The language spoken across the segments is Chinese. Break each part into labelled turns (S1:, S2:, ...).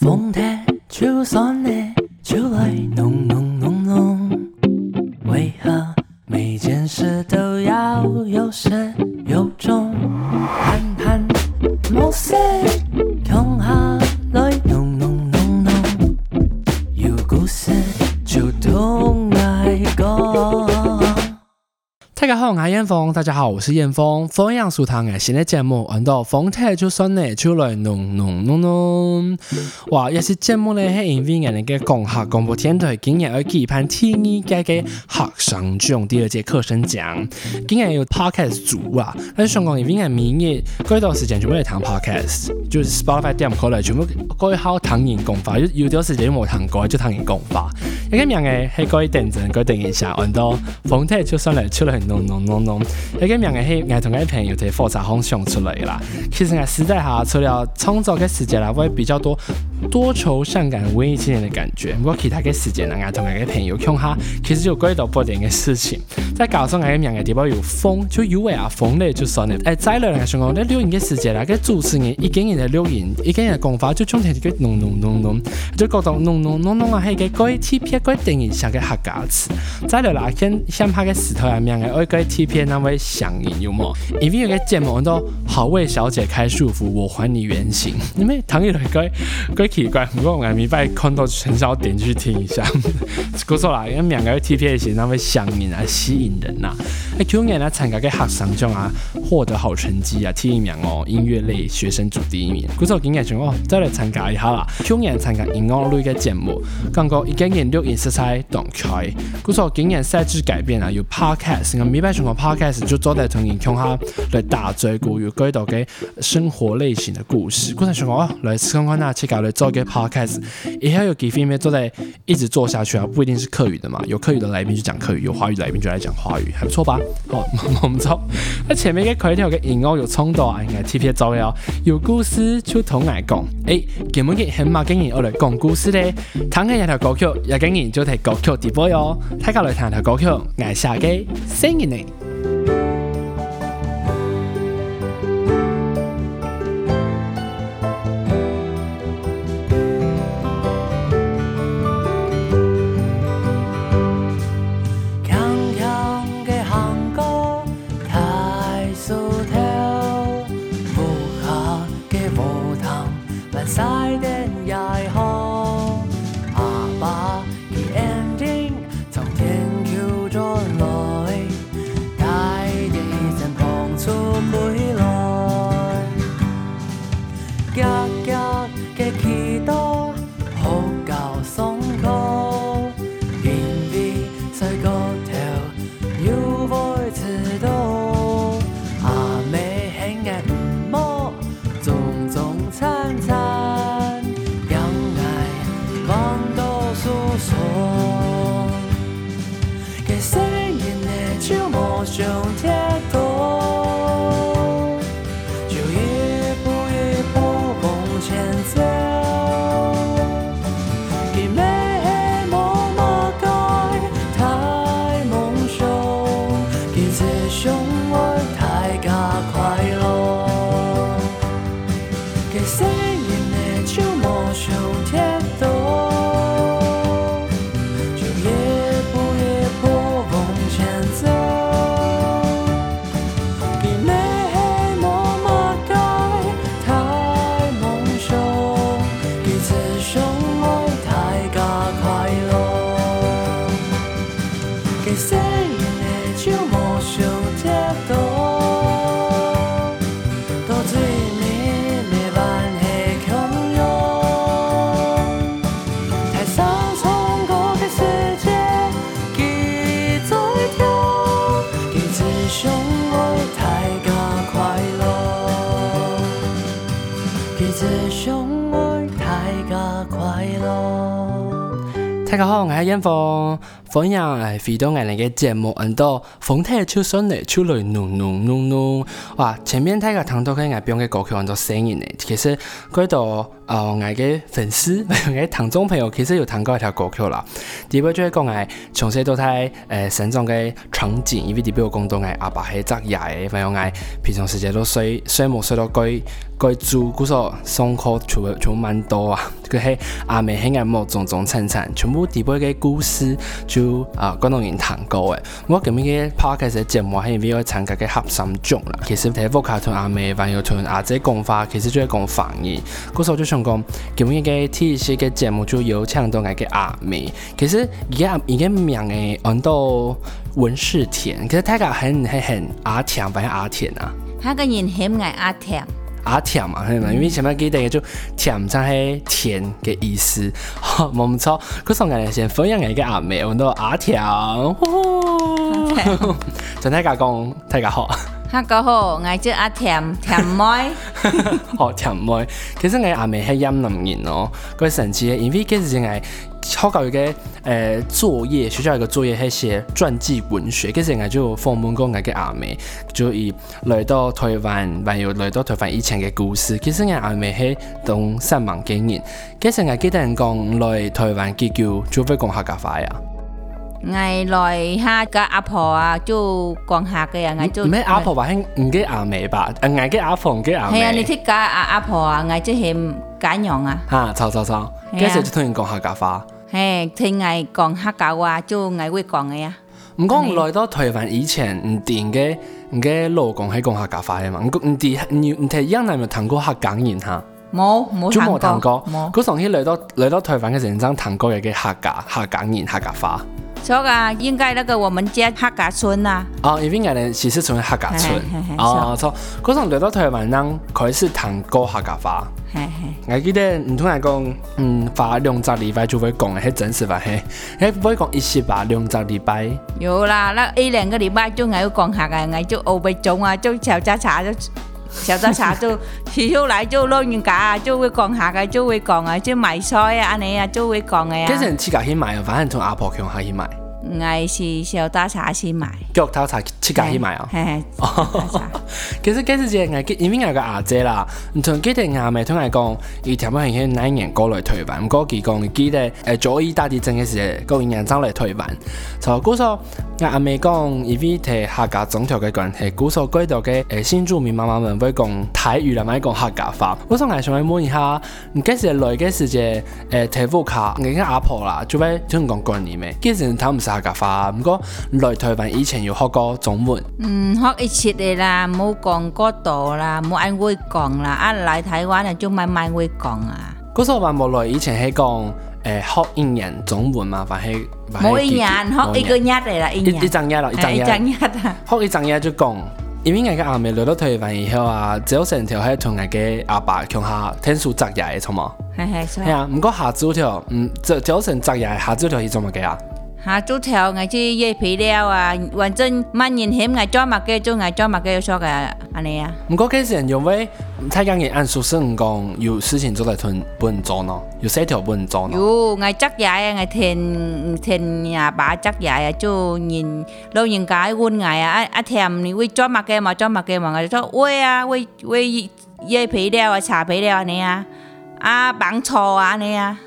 S1: 风台秋算你酒来浓浓浓浓，为何每件事都要有始有终？
S2: 好，我是燕峰，大家好，我是燕峰。风样书糖嘅新的节目，闻到风车就转嘞，就来弄弄弄弄。哇，一是节目咧喺英语那个讲下，广播天台今年要举办天一届嘅学生奖，今年有 podcast 组啊！但是香港因为俺明年过一段时间全部要谈 podcast，就是 Spotify 点入嚟，全部嗰一好唐人讲法。有有段时间因冇谈过，就唐人讲法。一个名嘅喺嗰一阵子，嗰阵时下，闻到风车就转嘞，就来弄弄。弄弄弄！而个名人是爱同个朋友在发财方向出来啦。其实爱时代下，除了创作个时间啦，会比较多。多愁善感文艺青年的感觉。不过其他嘅时间，咱阿同个朋友讲下，其实就关于到播点个事情。再讲上阿个名个地方有风，就有微阿风咧就算了。哎，再落来上讲，你录音嘅时间，阿个主持人一个人的录音，一个人讲法就充成一个浓浓浓浓，就讲到浓浓浓浓啊！嘿个鬼 T P A 鬼电影上个黑胶磁。再落来先想拍个石头人名嘅爱鬼 T P 那位上瘾有冇？因为有个节目都好为小姐开束缚，我还你原形，你们唐意未？鬼鬼。奇怪，不过我咪拜空都很少点去听一下。不错啦，因为两个 T P A 型，那会吸引啊、吸引人呐。哎，Q 年啊参加嘅学生奖啊，获得好成绩啊，第一名哦，音乐类学生组第一名。古错今年想讲再来参加一下啦。Q 年参加音乐类嘅节目，感觉已经变六颜色彩，打开。古错今年赛制改变啊，有 podcast，咁明白上个 podcast 就坐在同影听下来大最古有几多嘅生活类型的故事。古阵想讲哦，来参观那呐，切搞咧。做一个 podcast，以后有机会咪做在一直做下去啊！不一定是客语的嘛，有客语的来宾就讲客语，有华语来宾就来讲华语，还不错吧？哦，们走。那前面嘅开头嘅言哦，有冲动啊，应该 T P 做嘅有故事就同我讲。诶，今日嘅很马今年我嚟讲故事咧，弹下一条歌曲，也今你就睇歌曲直播哟，睇下嚟弹条歌曲，我写嘅
S1: 新年。So 大家
S2: 好，我是严峰。凤阳诶，肥东眼里嘅芥目。很多，凤台嘅秋笋呢，出来嫩嫩嫩嫩。哇，前面大家听到佢外边嘅歌曲，闻到声音呢，其实街度。哦，我个粉丝，我个糖中朋友，其实有谈过一条歌曲啦。第一部就系讲我从小到大，诶深长嘅场景，因为第二部讲到我阿伯喺执嘢，朋友我平常时间都睡睡毛睡到居居住，嗰个上课储储蛮多啊。佢喺阿妹喺个毛脏脏灿灿，全部第二部故事就啊观众人谈过诶。我今日个 podcast 节目系为我参加嘅核心奖啦。其实第一部睇阿妹，还有同阿姐讲话，其实就系讲凡嘢，嗰时就想。讲，今日个天 C 嘅节目就有唱到我个阿妹，其实而家而家名嘅按到文世甜，其实太甲很很很阿甜，白阿甜啊。
S3: 他个人写物阿甜，
S2: 阿甜嘛，因为前面记得嘅就甜，知系甜嘅意思，冇错。佢送上个先分享一个阿妹，按到阿甜，吼，真系甲讲，太甲好。
S3: 嗰个好，我叫阿甜甜妹，
S2: 哦，甜妹。其实我阿妹系阴林人哦，佢上次，因为其实净系学校一诶作业，学校一个作业系写传记文学，其实我就访问过我嘅阿妹，就以来到台湾，还有来到台湾以前嘅故事。其实我阿妹系懂三万几年，其实我记得人讲来台湾结交，做咩讲客家话呀？
S3: 外来下個阿婆啊，就讲下嘅呀，就。
S2: 咩阿婆話應唔該阿妹吧？啊外嘅阿鳳嘅阿妹。
S3: 係啊，你睇下阿阿婆啊，外即係講样啊。
S2: 嚇！嘈嘈嘈！佢就同通讲客家话。
S3: 係听外讲客家话，就外會講嘅呀。
S2: 唔講来到台湾以前唔掂嘅唔嘅老公係讲客家话嘅嘛？唔唔掂，你你聽江南有谈过客家言嚇？
S3: 冇冇
S2: 谈过，冇。佢上次来到来到台湾嘅時谈过一嘅客家客家言客家话。
S3: 错啊，应该那个我们家黑家村呐。
S2: 哦，应该呢，其实称为黑家村。哦，错，古上来到台湾人开是谈讲黑家话。
S3: 嘿嘿。
S2: 我记得你突然讲，嗯，话两则礼拜就会讲的，很正式吧？嘿，嘿，不会讲一时吧？两则礼拜。
S3: 有啦，那一两个礼拜就要讲下个，我就欧背中啊，就笑家傻就。小德茶就起出来就捞人家啊，就会讲下个，就会讲啊，就买菜啊，安尼啊，就会讲的啊。
S2: 其实起家去买啊，反正从阿婆强下去买。
S3: 我是小德茶去买。
S2: 脚踏茶起家去买啊。嘿嘿。其实，其实姐，因为有个阿姐啦，同记得阿妹同伊讲，以前冇人去哪一年过来退湾，不过几讲，记得诶，左一打地震嘅时，个人走来台湾，差不多。阿美讲，伊比提客家总条嘅关系，古时候几多嘅诶新住民妈妈们会讲台语啦，咪讲客家话。我从爱想问一下，唔计是来，嘅时节诶台卡客，人家阿婆啦，做咩就能讲过年咩？其实头唔是客家话，唔过来台湾以前有学过中文。
S3: 嗯，学一切嘅啦，冇讲过度啦，冇爱会讲啦，啊来台湾就慢慢会讲啊。
S2: 古时候冇来以前系讲。诶，学英文中文嘛，或者
S3: 或者幾？學英文一个月的啦，一
S2: 张嘢咯，一張嘢啦，學一张嘢就讲，因为人家阿妹留到台灣以后啊，早晨條係同個阿爸向下聽書作业，嘅，錯冇？
S3: 系係，
S2: 啊，唔过下周條，嗯，早早晨作业下晝條係做乜嘅啊？
S3: 下猪头，嘅去椰皮料啊，反正乜人嫌我做埋嘅，就我做埋嘅，做嘅，安尼啊。
S2: 不过，其实因為太驚人，按说識嚟有事情做来囤，不能做呢，有細条不能做呢。
S3: 有，我執嘢呀，我聽聽人話執嘢呀，就人老人家问我啊，啊一你會做埋嘅嘛？做埋嘅嘛？我就说餵啊，喂喂椰皮料啊、茶皮料安尼啊，啊板粟啊安尼啊，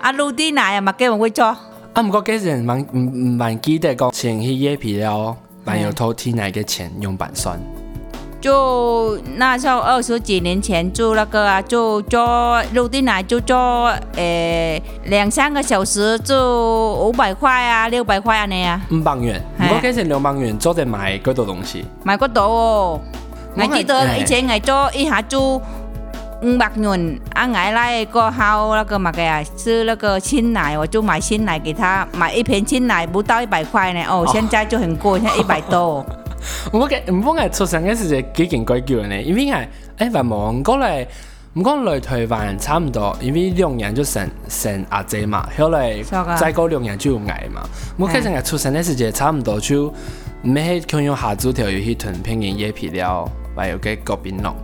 S3: 啊露啲奶啊，埋嘅我会做。
S2: 啊，不过以前蛮蛮记得讲，前去夜皮了，蛮有偷听奶的钱用板算。
S3: 就那时候二十几年前，做那个啊，就做露丁奶，就做诶两三个小时，就五百块啊，六百块啊那样。
S2: 五百元。不过以前两百元做着买几多东西？
S3: 个过多。我记得以前我做一下做。五百元，啊，奶来过后，那个嘛个啊，是那个新奶，我就买新奶给他，买一瓶新奶不到一百块呢。哦，现在就很贵，现在一百多。
S2: 我个，我个出生嘅时节几件贵贵呢，因为个，哎，话往过来，往讲来台湾差不多，因为两年就生生阿姐嘛，后来再过两年就矮嘛。我个生嘅出生嘅时节差不多就，唔系以用下猪条，又去吞片嘅椰皮料，还有嘅果冰龙。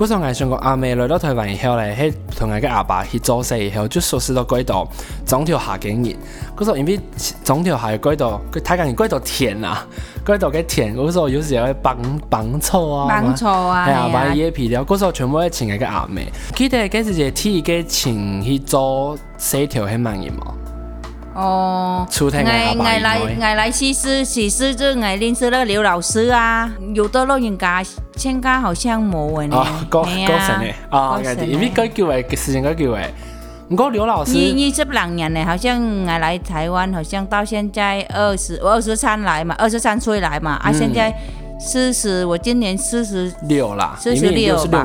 S2: 嗰时候上个阿妹来到台湾以后咧，喺同个阿爸去做事以后，就熟悉到轨道，整条下景炎。嗰时候因为整条下嘅街道，佢睇見轨道甜啊，轨道嘅甜，嗰时候有時会绑绑醋啊，
S3: 醋啊，
S2: 把野皮料。嗰时候全部要请嘅個阿妹。记得嗰時就試過请去做四條很满意嘛。
S3: 哦，外外
S2: 来
S3: 外来西施，西施就外认识了刘老师啊，有到咗人家。现在好像没呢，
S2: 哎呀，啊，因为该叫诶，时间该叫诶。唔过刘老
S3: 师，
S2: 你
S3: 你这两年呢，好像我来台湾，好像到现在二十，我二十三来嘛，二十三岁来嘛，啊，现在四十，我今年四十
S2: 六了，
S3: 四十
S2: 六
S3: 吧，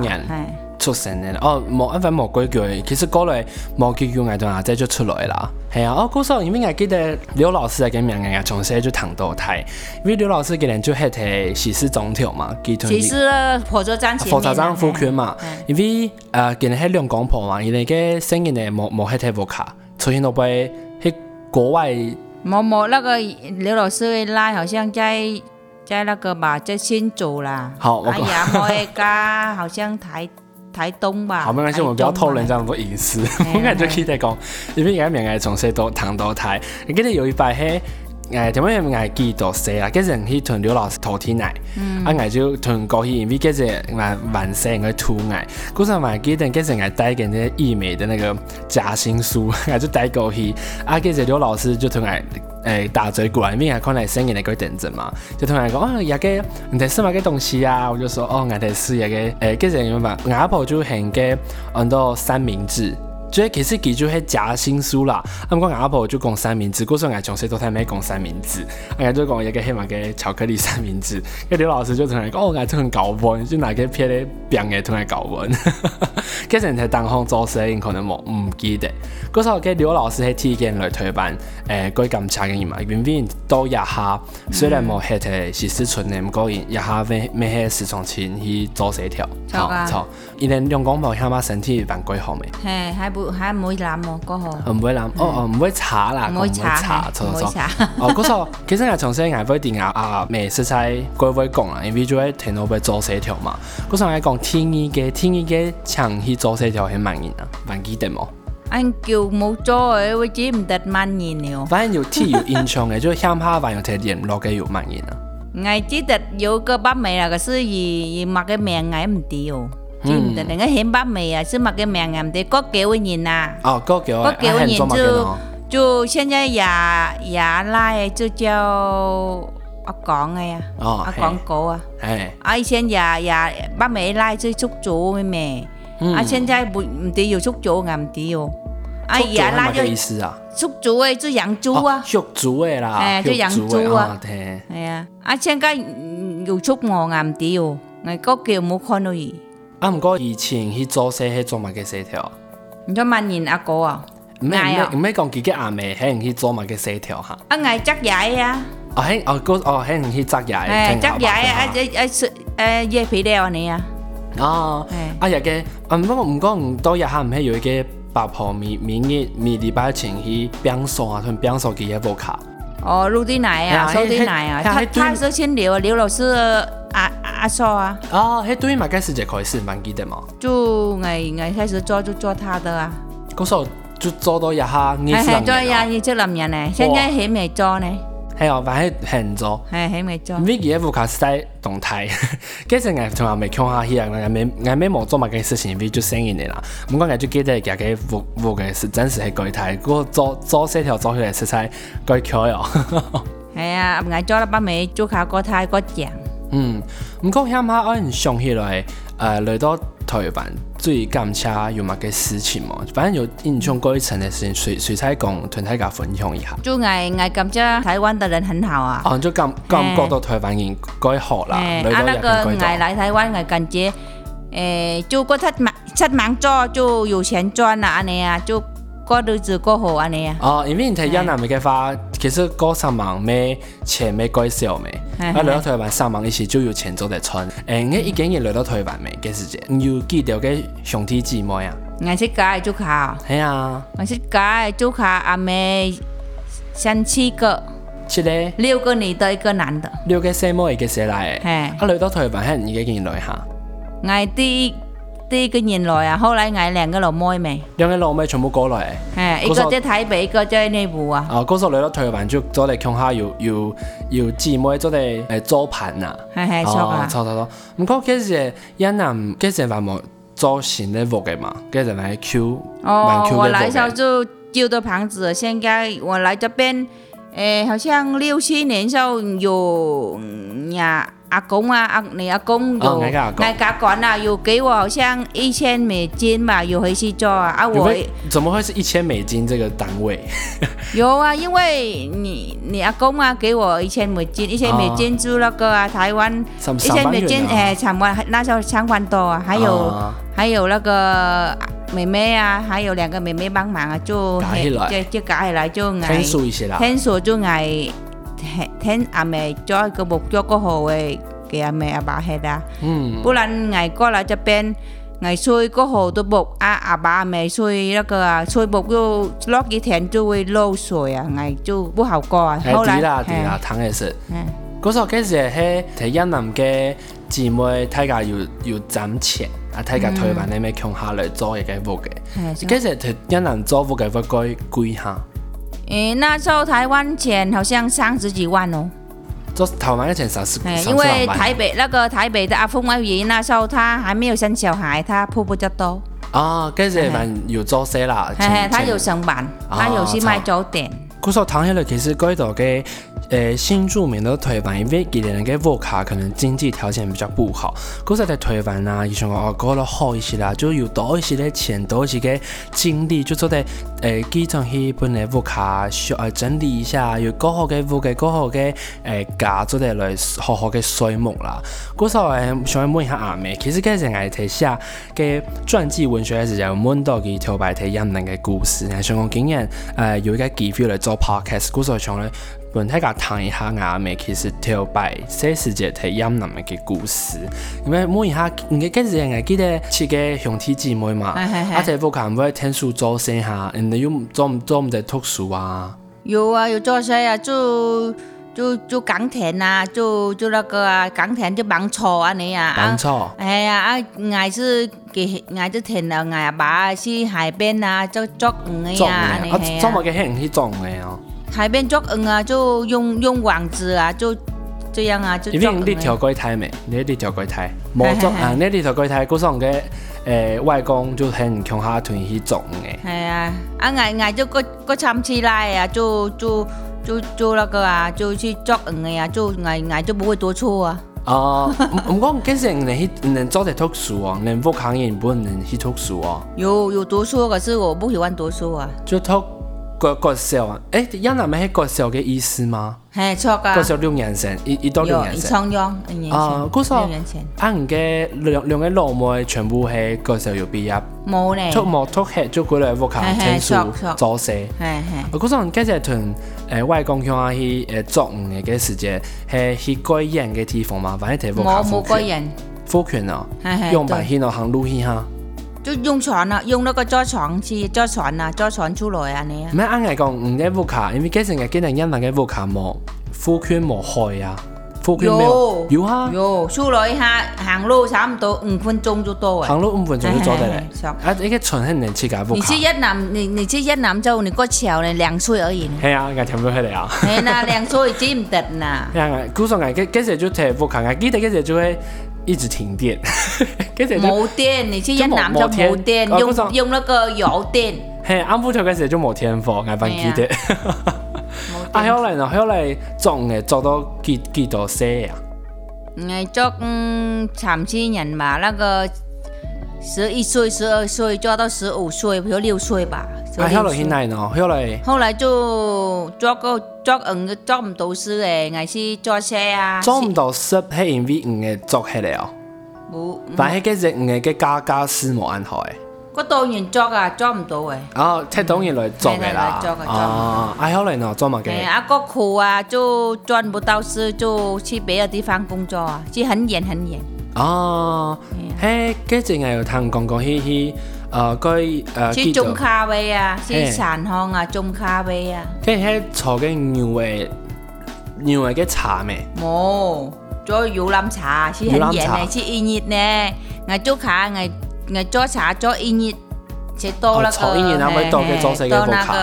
S2: 出神的哦冇一份冇规矩，其实过来冇叫叫我同阿姐就出来啦。系啊，哦，嗰时候因为我记得刘老师嘅名，我从细就谈到睇，因为刘老师佢人就喺睇喜事总统嘛，
S3: 西施火车站，
S2: 火车站附近嘛，因为呃，佢哋喺两广婆嘛，因为佢生意咧冇冇喺睇冇卡，出现咗俾喺国外，
S3: 冇冇那个刘老师拉，好像在在那个吧，就新走啦。
S2: 好，
S3: 哎呀，冇去噶，好像睇。台东吧，
S2: 好，没关系，我们不要透露人
S3: 家
S2: 那么多隐私，我感觉可以再讲，因为人家闽南从西多糖多台，你记得有一摆嘿。哎，就因为记得多岁啊？几时去同刘老师聊天嗯，啊，我就同过去，因为几时嘛，完成个图案。古时候记得几时还带给那个艺美的那个夹心书，我 就带过去。啊，几时刘老师就同诶、哎打招呼，因为还看来生意来搞等着嘛，就同然讲啊，也几你在试买个东西啊？我就说哦，我在试一个哎，几时明白？阿婆就很个很多三明治。所以其实记住迄夹心酥啦，啊，姆讲阿婆就讲三明治，嗰时我从小都太爱讲三明治，啊，家就讲一个黑马嘅巧克力三明治。个刘老师就突然讲，哦，我爱做份糕就拿去撇咧饼嘅出来搞盘。其实能在当方做生意可能无唔记得。嗰时候嘅刘老师喺体检来推班，诶，敢咁差嘅嘛，明明都一下，虽然无系㖏是四川嘅，唔过然一下咧，咩系四常请去做协
S3: 调，错
S2: 错，因为两公婆起码身体万归好未？
S3: 嘿，还不。嚇唔會攬喎，嗰個
S2: 唔會攬，哦哦唔會查啦，
S3: 唔會查，
S2: 錯錯錯，哦嗰個其實係從細捱開電壓啊，未識晒嗰位講啦，因為就係聽到被做四條嘛，嗰時係講天意嘅天意嘅長去做四條係蔓延啊，還記得冇
S3: ？anh kiểu mẫu cho ấy với chỉ mình đặt màn nhìn nhiều
S2: và anh nhiều thi nhiều in trong ấy cho ham ha và nhiều thời điểm lo cái nhiều màn nhìn à
S3: ngày chỉ đặt vô cơ bắp mày là cái sự cái mẹ ngày mình tiêu 嗯，但係嗰很爸美啊，是然个佢咪的啲，
S2: 有幾個
S3: 人啊？
S2: 哦，有幾個
S3: 人
S2: 就
S3: 就现在也也来就叫阿廣嘅
S2: 啊，
S3: 阿广哥啊，
S2: 唉，
S3: 啊！現在也爸爸咪来就出租妹
S2: 妹，
S3: 啊！现在不唔啲有出租啱啲哦，啊！也拉就
S2: 出租嘅
S3: 就养猪啊，
S2: 出租嘅啦，
S3: 诶，就
S2: 养
S3: 猪啊，係啊！啊！現在有出租啱啲哦，佢有幾冇到能？
S2: 啊，毋過以前去做社迄做嘛嘅社條。
S3: 你做萬人阿哥啊？
S2: 唔係唔係講自己阿妹，係去做嘛嘅社條嚇。
S3: 啊，嗌執嘢啊！
S2: 哦，係哦，嗰哦係去執嘢。
S3: 誒，執嘢啊！誒誒誒，葉皮料你啊！
S2: 哦，啊日嘅，啊不過唔過唔多日下唔係有一個八婆咪咪日咪禮拜前去冰山，同冰山佢一部卡。
S3: 哦，陆地奶啊，收地奶啊，他他是先留啊，刘老师阿阿叔啊。
S2: 哦，迄對嘛，該是一開始蠻記得嘛。
S3: 就 ngày ngày 開始做就做他的啊。
S2: 嗰時候就做到一下，你
S3: 係做
S2: 一
S3: 下，你即男人呢，現在還沒做呢。
S2: 系我反係慶祝，
S3: 係係咪做
S2: ？V i G F 卡在动态，其实我從來未看下起，我我没我每冇做埋个事情，V 就成認啦。不过 V 就记得家嘅服服嘅是真实實柜台，睇，我做做寫條做起来实在改巧喎。
S3: 系啊，唔做啦，不如做下过台过奖。
S2: 嗯，不过起碼我係上起來，呃，来到台湾。所以干么有嘛个事情嘛，反正有印象过一层的事情，随随才讲，团粹个分享一下。
S3: 就爱爱感觉台湾的人很好啊。
S2: 哦，就感感觉到台湾人该好啦。
S3: 啊，那
S2: 个爱
S3: 来台湾，爱感觉，诶，就过七七忙做，就有钱赚啦，安尼啊，就过日子过好安尼啊。
S2: 哦，因为台湾人咪开发。其实高三万咩前咩改少咩，
S3: 我
S2: 六多退一万三一时就有钱做嚟出。诶，你一件嘢来到台湾万几时节？你要记得嘅兄弟姊妹啊！
S3: 我识解做卡，
S2: 系啊，
S3: 我识解做卡阿妹生七个，
S2: 七咧
S3: 六个女的，一个男的，
S2: 六个生摩一个谁奶。
S3: 诶，
S2: 啊来到台湾，系唔记
S3: 件嘢嚟吓。啲个人来啊，后来挨两个老妹妹，
S2: 两个老妹全部过来。
S3: 诶，一个在台北，一个在内部啊。
S2: 啊，歌手来了台湾就做啲腔下，有有有姊妹做啲诶，做盘啊。
S3: 系系，做
S2: 盘。
S3: 哦，
S2: 错错错。唔过其实云南其实话毛做新的活嘅嘛，其实来 Q。
S3: 哦，我
S2: 来
S3: 时候就丢的盘子，现在我来这边诶，好像六七年时候有呀。阿公啊，阿你阿公有，
S2: 那
S3: 个那管啊，有给我好像一千美金吧，有回去做啊，啊我
S2: 怎么会是一千美金这个单位？
S3: 有啊，因为你你阿公啊，给我一千美金，一千美金租那个啊，台
S2: 湾
S3: 一千美金，哎，抢关那时候三万多啊，还有还有那个妹妹啊，还有两个妹妹帮忙啊，就就就改起来就
S2: 啦，
S3: 天数就挨。天阿妹再個目咗個號嘅嘅阿妹阿爸係
S2: 啦，
S3: 不然捱過嚟就變捱衰個號都木啊阿爸阿妹衰那個啊衰木就落幾天就會漏水啊，捱就不好過啊。後來，
S2: 對啦對啦，糖也是。嗰首歌時係睇越南嘅姊妹，大家要要攢錢。啊！睇下台灣你咪強下嚟做嘅嘅屋嘅，其實越南做屋嘅會改貴下。
S3: 诶，那时候台湾钱好像三十几万哦，
S2: 做台湾的钱三十，
S3: 因
S2: 为
S3: 台北那个台北的阿凤阿姨那时候她还没有生小孩，她铺不着多
S2: 啊，跟着有做些啦，
S3: 嘿嘿，她有上班，她有去卖早
S2: 点，佮说躺下来，其实该多嘅。诶，新住民的推文，因為佢哋个沃卡可能经济条件比较不好，搁再啲推翻啊，伊想讲我過得好一些啦，就有多一些咧，钱，多一些嘅精力，就做啲诶，机场去本嘅沃卡，誒整理一下，有搞好嘅沃嘅，搞好诶、诶，家，做啲嚟好好嘅睡梦啦。嗰時我係想问一下阿妹，其实佢哋藝體寫嘅傳記文學嘅時有問到幾挑白體人命嘅故事咧，上讲，今年诶，有一个机会来做 podcast，嗰我想咧。本体甲谈一下阿美其实跳白，写世界体阴那的嘅故事。因为每一下，人家之前系记得七个兄弟姐妹嘛，啊，且不近唔天数做生下，人哋又做做唔得读书啊？
S3: 有啊，有做生啊，就就就耕田啊，就就那个啊，耕田就帮错啊，你啊，
S2: 帮错。
S3: 哎呀啊，挨系给挨系天啊，挨阿爸去海边啊，就做
S2: 鱼
S3: 啊，
S2: 系啊，捉物嘅很去做物啊。
S3: 海边捉嗯啊，就用用网子啊，就这样啊，就捉鱼。
S2: 那边你跳过台没？你跳过台？没捉啊！你跳过一台？古上个诶，外公就很强下田去种诶。
S3: 系啊，啊矮矮就过过长期来啊，就就就就那个啊，就去捉鱼啊，就矮矮就不会多粗啊。
S2: 哦，唔讲，其实能能做下读书哦，能否考研不？能去读书哦。
S3: 有有读书，可是我不喜欢读书啊。
S2: 就读。国国小啊？哎，越南没是国小嘅意思吗？
S3: 系错个。
S2: 国小六年级，一、一到六年级。
S3: 初中，一年。
S2: 啊，
S3: 国小
S2: 啊，两个两两个老妹全部系国小有毕业。
S3: 冇
S2: 咧。出莫托系做
S3: 几类
S2: 学
S3: 科证
S2: 书？做些。
S3: 系系。
S2: 啊，国小，你即系从诶外公乡下去诶作五嘅嘅时间，系去个人嘅地方嘛？反正全部
S3: 靠父
S2: 亲？我冇
S3: 个人。
S2: 父
S3: 亲哦。
S2: 用白话咯，行录音哈。
S3: 就用船啊，用那個坐床去坐船啊，坐船出來啊你。
S2: 咩啱嚟講，唔知 Vuka，因為佢成日見人因為嘅 Vuka 冇呼吸冇害啊，呼吸冇有啊，
S3: 有出來下行路差唔多五分鐘就到啊。
S2: 行路五分鐘就做得嚟。啊，依家全係人設計 Vuka。
S3: 你去越南，你你去越南之後，你過橋咧兩歲而已。
S2: 係啊，我聽唔到佢哋啊。
S3: 係啦，兩歲知唔得啦。
S2: 係啊，古時候我佢佢成日做睇 Vuka，我記得佢成日做喺。一直停电，跟谁？
S3: 没电，你去越南就
S2: 没电，
S3: 用用那个油电。
S2: 嘿，安福就跟谁就没天赋，挨办急的，哈
S3: 哈。啊
S2: 后来呢？后来做诶，做到几几多岁
S3: 呀？做嗯，残疾人嘛，那个十一岁、十二岁做到十五岁，不如六岁吧？
S2: 啊后
S3: 来
S2: 是哪呢？后来
S3: 后来就做个。作五嘅作唔到書嘅，還是作寫啊？
S2: 作唔到書係因為五嘅作起嚟哦。
S3: 冇。
S2: 但係嗰隻五嘅嘅家家私冇安好嘅。
S3: 我當然作啊，作唔到嘅。
S2: 哦，即係當然來作嘅啦。哦，哎，可能哦，作埋嘅。
S3: 誒，阿哥苦啊，就賺不到書，就去別嘅地方工作啊，即係很遠很遠。
S2: 哦，嘿，嗰隻我有聽講講，嘻嘻。呃，佢誒
S3: 去
S2: 中
S3: 卡位啊，去散巷啊，中卡位啊。
S2: 佢係坐嘅牛尾牛尾嘅茶咩？
S3: 冇，做搖籃茶，是很熱嘅，是熱呢。我做卡，我我做茶做
S2: 熱，就多啦
S3: 個。
S2: 坐熱啊，咪
S3: 多
S2: 嘅做細
S3: 嘅
S2: 部卡。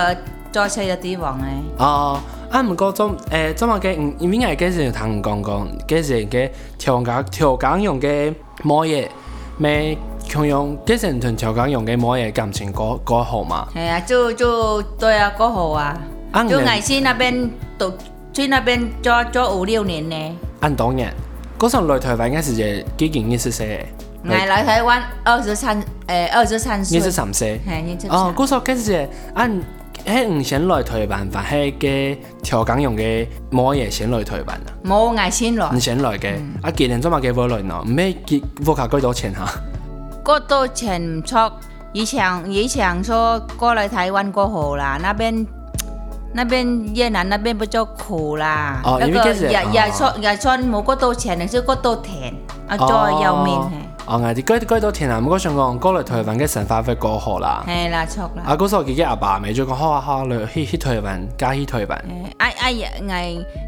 S3: 做細嘅地方咧。
S2: 哦，啊唔過中誒，中華嘅唔應該係幾時同講講，幾時嘅調教調教用嘅乜嘢咩？強用啲成屯潮間用嘅某嘢感情嗰嗰號嘛。
S3: 係啊，就就對啊，嗰號啊，就我去那邊讀，去那邊做做五六年呢。
S2: 按當然，嗰陣來台灣嘅時候幾件意思寫。
S3: 我來台灣二十三，誒二十三歲。
S2: 二十三歲。
S3: 係
S2: 哦，嗰時候開始按。迄唔想來台灣，但係個條件用嘅冇嘢想來台灣啊！
S3: 冇嗌先來，
S2: 唔想來嘅，啊，既然做乜嘅冇來咯，唔咩結，我靠幾多錢嚇？
S3: 过多钱唔错，以前以前说过来台湾过后啦，那边那边越南那边不就苦啦？
S2: 哦，因为
S3: 也也说也说唔过多钱，就是过多甜，啊，就要命。
S2: 哦，我哋过过多田啊，唔好想讲过来台湾嘅生活会过好啦。
S3: 系啦，错啦。
S2: 啊，嗰时我自己阿爸咪就讲好啊好啊，去去台湾，加去台湾。
S3: 哎哎，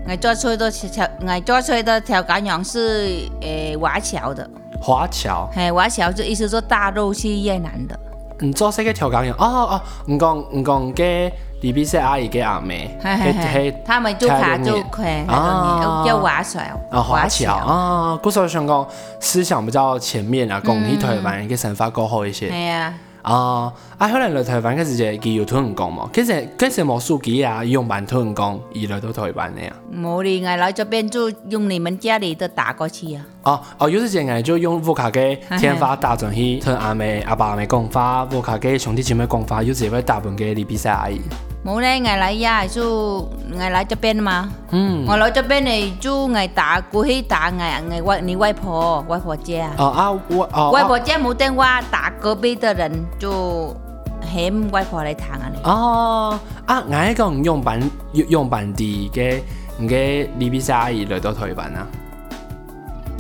S3: 我我做出的条，我做出的条调羹是诶华侨的。
S2: 华侨，
S3: 嘿，华侨就意思说大陆去越南的，
S2: 唔做这个调羹人哦哦，唔讲唔讲给里边些阿姨给阿妹，
S3: 嘿嘿，他们就卡就开
S2: 那
S3: 种嘢，又
S2: 划哦，华侨，啊，所以说讲思想比较前面啊，讲共台湾嘅散发过好一些，
S3: 系呀。
S2: 啊！啊，后来来台湾，嘅时阵，伊有退人工嘛？其实，其实无手机啊，用办退人伊二来都台湾的呀。
S3: 无的，俺来这边就用你们家里的打过去啊。
S2: 哦哦，有时间俺就用沃卡给天发打上去，趁阿妹阿爸阿妹讲话，沃卡给兄弟姐妹讲法，有时间会打过去你比赛阿姨。
S3: 冇咧，艾奶呀，就艾奶這邊嘛。
S2: 嗯，
S3: 我老這邊呢，就艾打過去打艾艾外你外婆外婆家。
S2: 哦啊，我哦，
S3: 外婆家冇電話，打隔壁的人就喊外婆嚟談啊。
S2: 哦，啊，艾講用板用板地嘅嘅李碧莎姨嚟到台灣啊。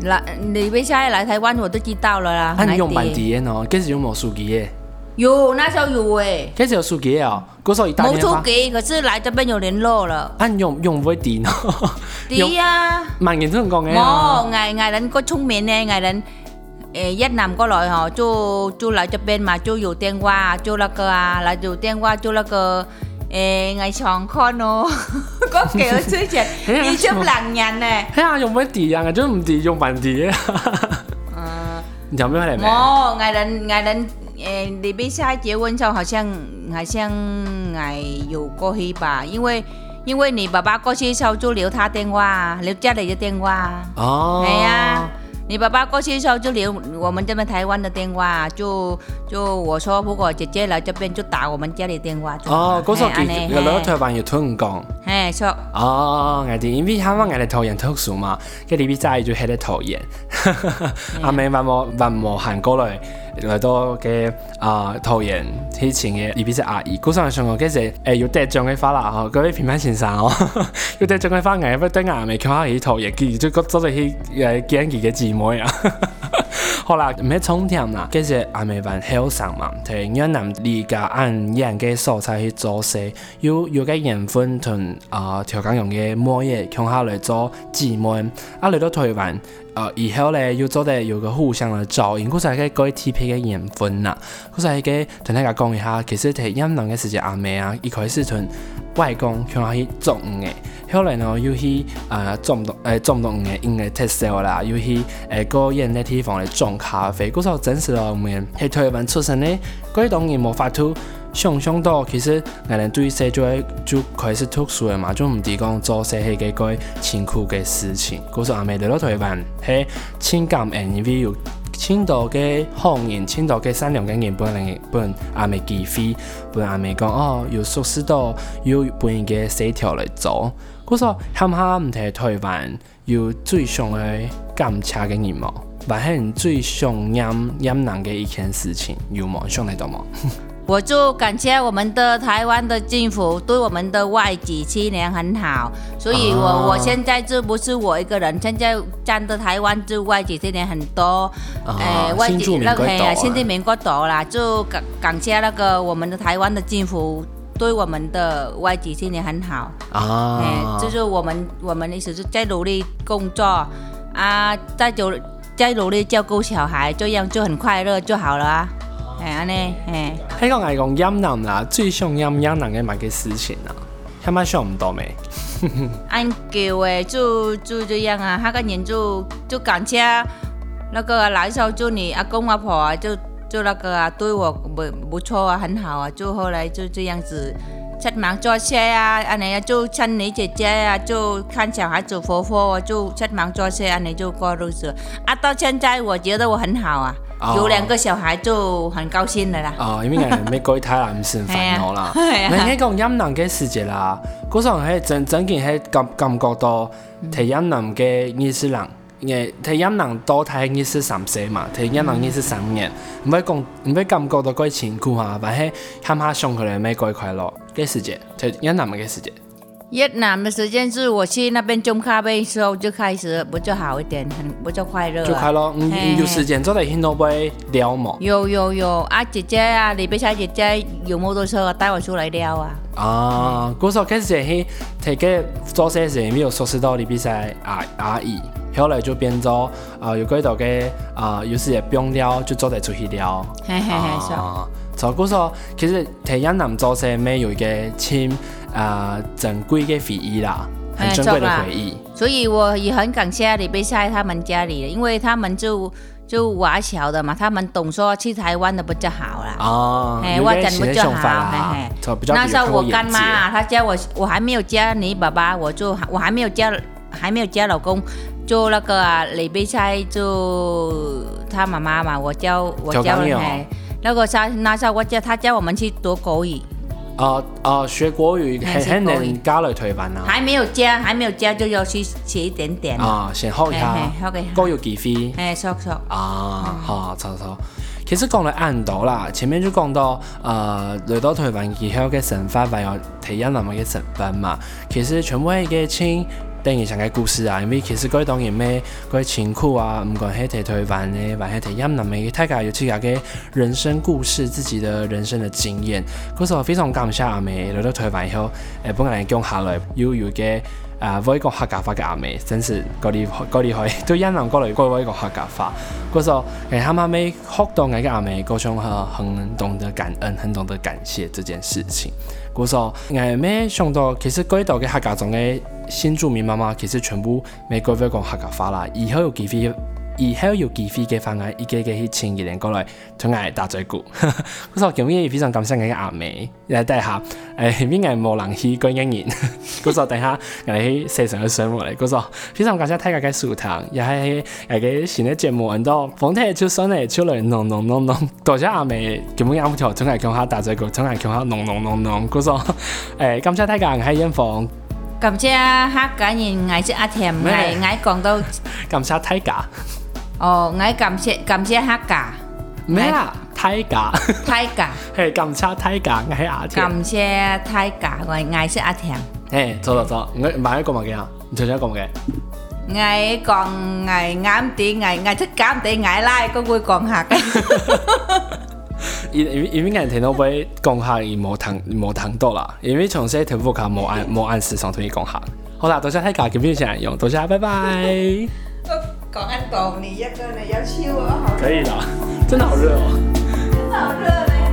S3: 嗱，李碧莎姨嚟台灣我都知道啦。
S2: 啊，用
S3: 板地
S2: 嘅喏，佢是用魔術機嘅。
S3: 有，那时候有诶。
S2: 那时候手机啊，嗰时候打
S3: 冇手机，可是来这边有联络了。
S2: 啊，用用唔會電啊？
S3: 啲啊，
S2: 萬人都唔講嘅。
S3: 冇，藝藝人個聰明咧，藝人誒越南過來嗬，就就來這邊嘛，就有電話，就那個啊，來有電話就那個。誒，藝長康咯，嗰幾個之前，你出能人咧？
S2: 係啊，用乜電啊？我都唔電，用文電啊。
S3: 嗯，
S2: 有咩嚟？
S3: 冇，藝人藝人。诶，你爸下结婚时候好像好像哎有过去吧，因为因为你爸爸过去时候就留他电话，留家里的电话。
S2: 哦。
S3: 对呀，你爸爸过去的时候就留我们这边台湾的电话，就就我说如果姐姐来这边就打我们家里电话。
S2: 哦，过
S3: 手
S2: 姐有老台湾又听
S3: 唔讲。
S2: 哦，哎，因为他们哎的讨厌特殊嘛，跟那边阿姨就很的讨厌。阿妹万莫万莫喊过来，来到嘅啊讨厌以前嘅那边只阿姨，姑上想讲，其实诶要得奖嘅发啦，各位平板先生哦，要得奖嘅发，哎要得阿妹敲下起讨厌，记住个做在起诶，惊忌个姊妹啊。好啦，免充电啦，其实阿妹办好生嘛，提音乐男离家，按人家素材去做事，有有个缘分同啊条咁用嘅某诶向下来做姊妹，啊来到台湾，呃以后咧又做得有个互相照应，因古时系改 TP 嘅缘分啦，古再系个同大家讲一下，其实摕音乐男嘅一个阿妹啊一开始从。外公去去种的。后来呢又去呃种东呃种东的，因为太小啦，又去诶高原那地方来种茶。所以说，真实农民，喺台湾出生的，广东人、莫法土，想想到，其实，们对社会就开始读书了嘛，就唔是讲做些系几过辛苦嘅事情。所以说，阿妹来台湾喺情感、N V 旅游。青岛嘅方言，青岛嘅山梁嘅烟，本人不本阿未记飞，本阿未讲哦，有熟思到有本嘅死条嚟做。佢说，哈哈唔提台湾，有最上嘅金车嘅人务，还系最上阴阴难嘅一件事情，有冇想嚟到冇？
S3: 我就感谢我们的台湾的政府对我们的外籍青年很好，所以我我现在这不是我一个人，现在站的台湾就外籍青年很多，
S2: 哎，
S3: 外籍那
S2: 个呀，
S3: 现在没过多啦，就感感谢那个我们的台湾的政府对我们的外籍青年很好
S2: 啊，
S3: 就是我们我们一直是在努力工作啊，在就在努力照顾小孩，这样就很快乐就好了啊。系啊呢，嘿。
S2: 香港系讲阴人啦，最想阴阴人嘅咪嘅事情啦，听码想唔到咩。
S3: 按旧诶，就就这样啊，那个人就就感谢那个来时候就你阿公阿婆啊，就就那个对我不不错啊，很好啊，就后来就这样子，出门坐车啊，阿你就像你姐姐啊，就看小孩子活泼，就出门坐车啊，你就过日子，啊到现在我觉得我很好啊。有两个小孩就很高兴的啦。
S2: 哦，因为讲没过一胎啦，唔是烦恼啦。哎呀，讲呀。养人过世界啦，古时候还真真嘅还感感觉到，替养人嘅意思人，因为替养人多，他意思三岁嘛，替养人意思三年，唔会讲唔会感觉到过辛苦哈，反嘿喊下想佢哋每过快乐过世界，替养人嘅世界。
S3: 越南的时间是我去那边种咖啡时候就开始，不就好一点，很不就快乐？
S2: 就快乐，有时间坐在很多杯聊嘛。
S3: 有有有，啊，姐姐啊，你比霞姐姐有摩托车带我出来聊啊。
S2: 啊，古说开始是，他给做些事没有熟悉到你比霞啊阿姨，后来就变做啊有几多个啊有时也不用聊就坐在出去聊。
S3: 嘿嘿嘿，是
S2: 啊，就古说其实在越南做些没有一个亲。啊，珍贵的回忆啦，很珍贵的回忆。
S3: 所以我也很感谢李贝塞他们家里，因为他们就就华侨的嘛，他们懂说去台湾的不就好了
S2: 哦，
S3: 哎，我讲不就好？嘿嘿。那时候我干妈，她叫我，我还没有叫你爸爸，我就我还没有叫还没有叫老公，就那个李贝塞就他妈妈嘛，我叫我叫了他。那个啥，那时候我叫他叫我们去读狗语。
S2: 呃呃，学国语很很难加了推翻啊，
S3: 还没有加，还没有加，就要去写一点点
S2: 啊。先学一下，国语基础。
S3: 哎，错错。
S2: 啊，好错错。其实讲来安到啦，前面就讲到呃，来到台湾以后嘅成分，还有体验那么嘅成分嘛。其实全部系嘅清。电影上个故事啊，因为其实嗰个导演咩，嗰个情苦啊，唔管系提退凡咧，还系提演，人咪大家有自己个人生故事，自己的人生的经验。嗰时候非常感谢阿妹，了到台湾以后，诶，本来讲下来，又有个啊，我一个客家话嘅阿妹，真是嗰啲嗰啲可以，对人讲过嚟过我一个客家话。嗰时候诶，他妈咪到多嘅阿妹，嗰种很懂得感恩，很懂得感谢这件事情。故说，哎，咩想到，其实街道嘅黑家庄嘅新住民妈妈，其实全部袂规划讲黑家发啦，以后有机会。而後要机会嘅飯盒，依家个去前幾年過來，仲係 大嘴鼓。嗰個叫咩？非常感謝嘅阿妹，又係都係诶，誒邊无無能去講嘢人。嗰個等下，誒四成嘅水嚟。嗰個非常感谢睇緊嘅舒糖，又係诶嘅新一节目，唔多房啲嘅資訊咧，出嚟弄弄弄，濃。多谢阿妹，叫咩阿條？仲係叫下大嘴菇，仲係叫嚇弄弄弄濃。嗰個诶，感謝睇緊嘅閩鳳，
S3: 感谢閤家人都係一齊，誒誒讲到
S2: 感谢睇家。
S3: 哦，我感谢感谢哈噶
S2: 咩？泰噶
S3: 泰噶，
S2: 嘿，感谢泰噶，我係阿田。
S3: 感谢泰噶，我係愛食阿田。
S2: 嘿，坐坐坐，我买一个問題嚇，你想講乜嘅？
S3: 我讲我啱啲，我我出啱啲，我拉个会讲下嘅。
S2: 因因為因为問听到唔讲下，而冇談冇談到啦。因从些听聽卡冇按冇按时常同去讲下。好啦，多謝泰噶，跟邊啲人用，多謝，拜拜。
S3: 你要去我好。
S2: 可以的，真的好热哦。
S3: 真的好热嘞。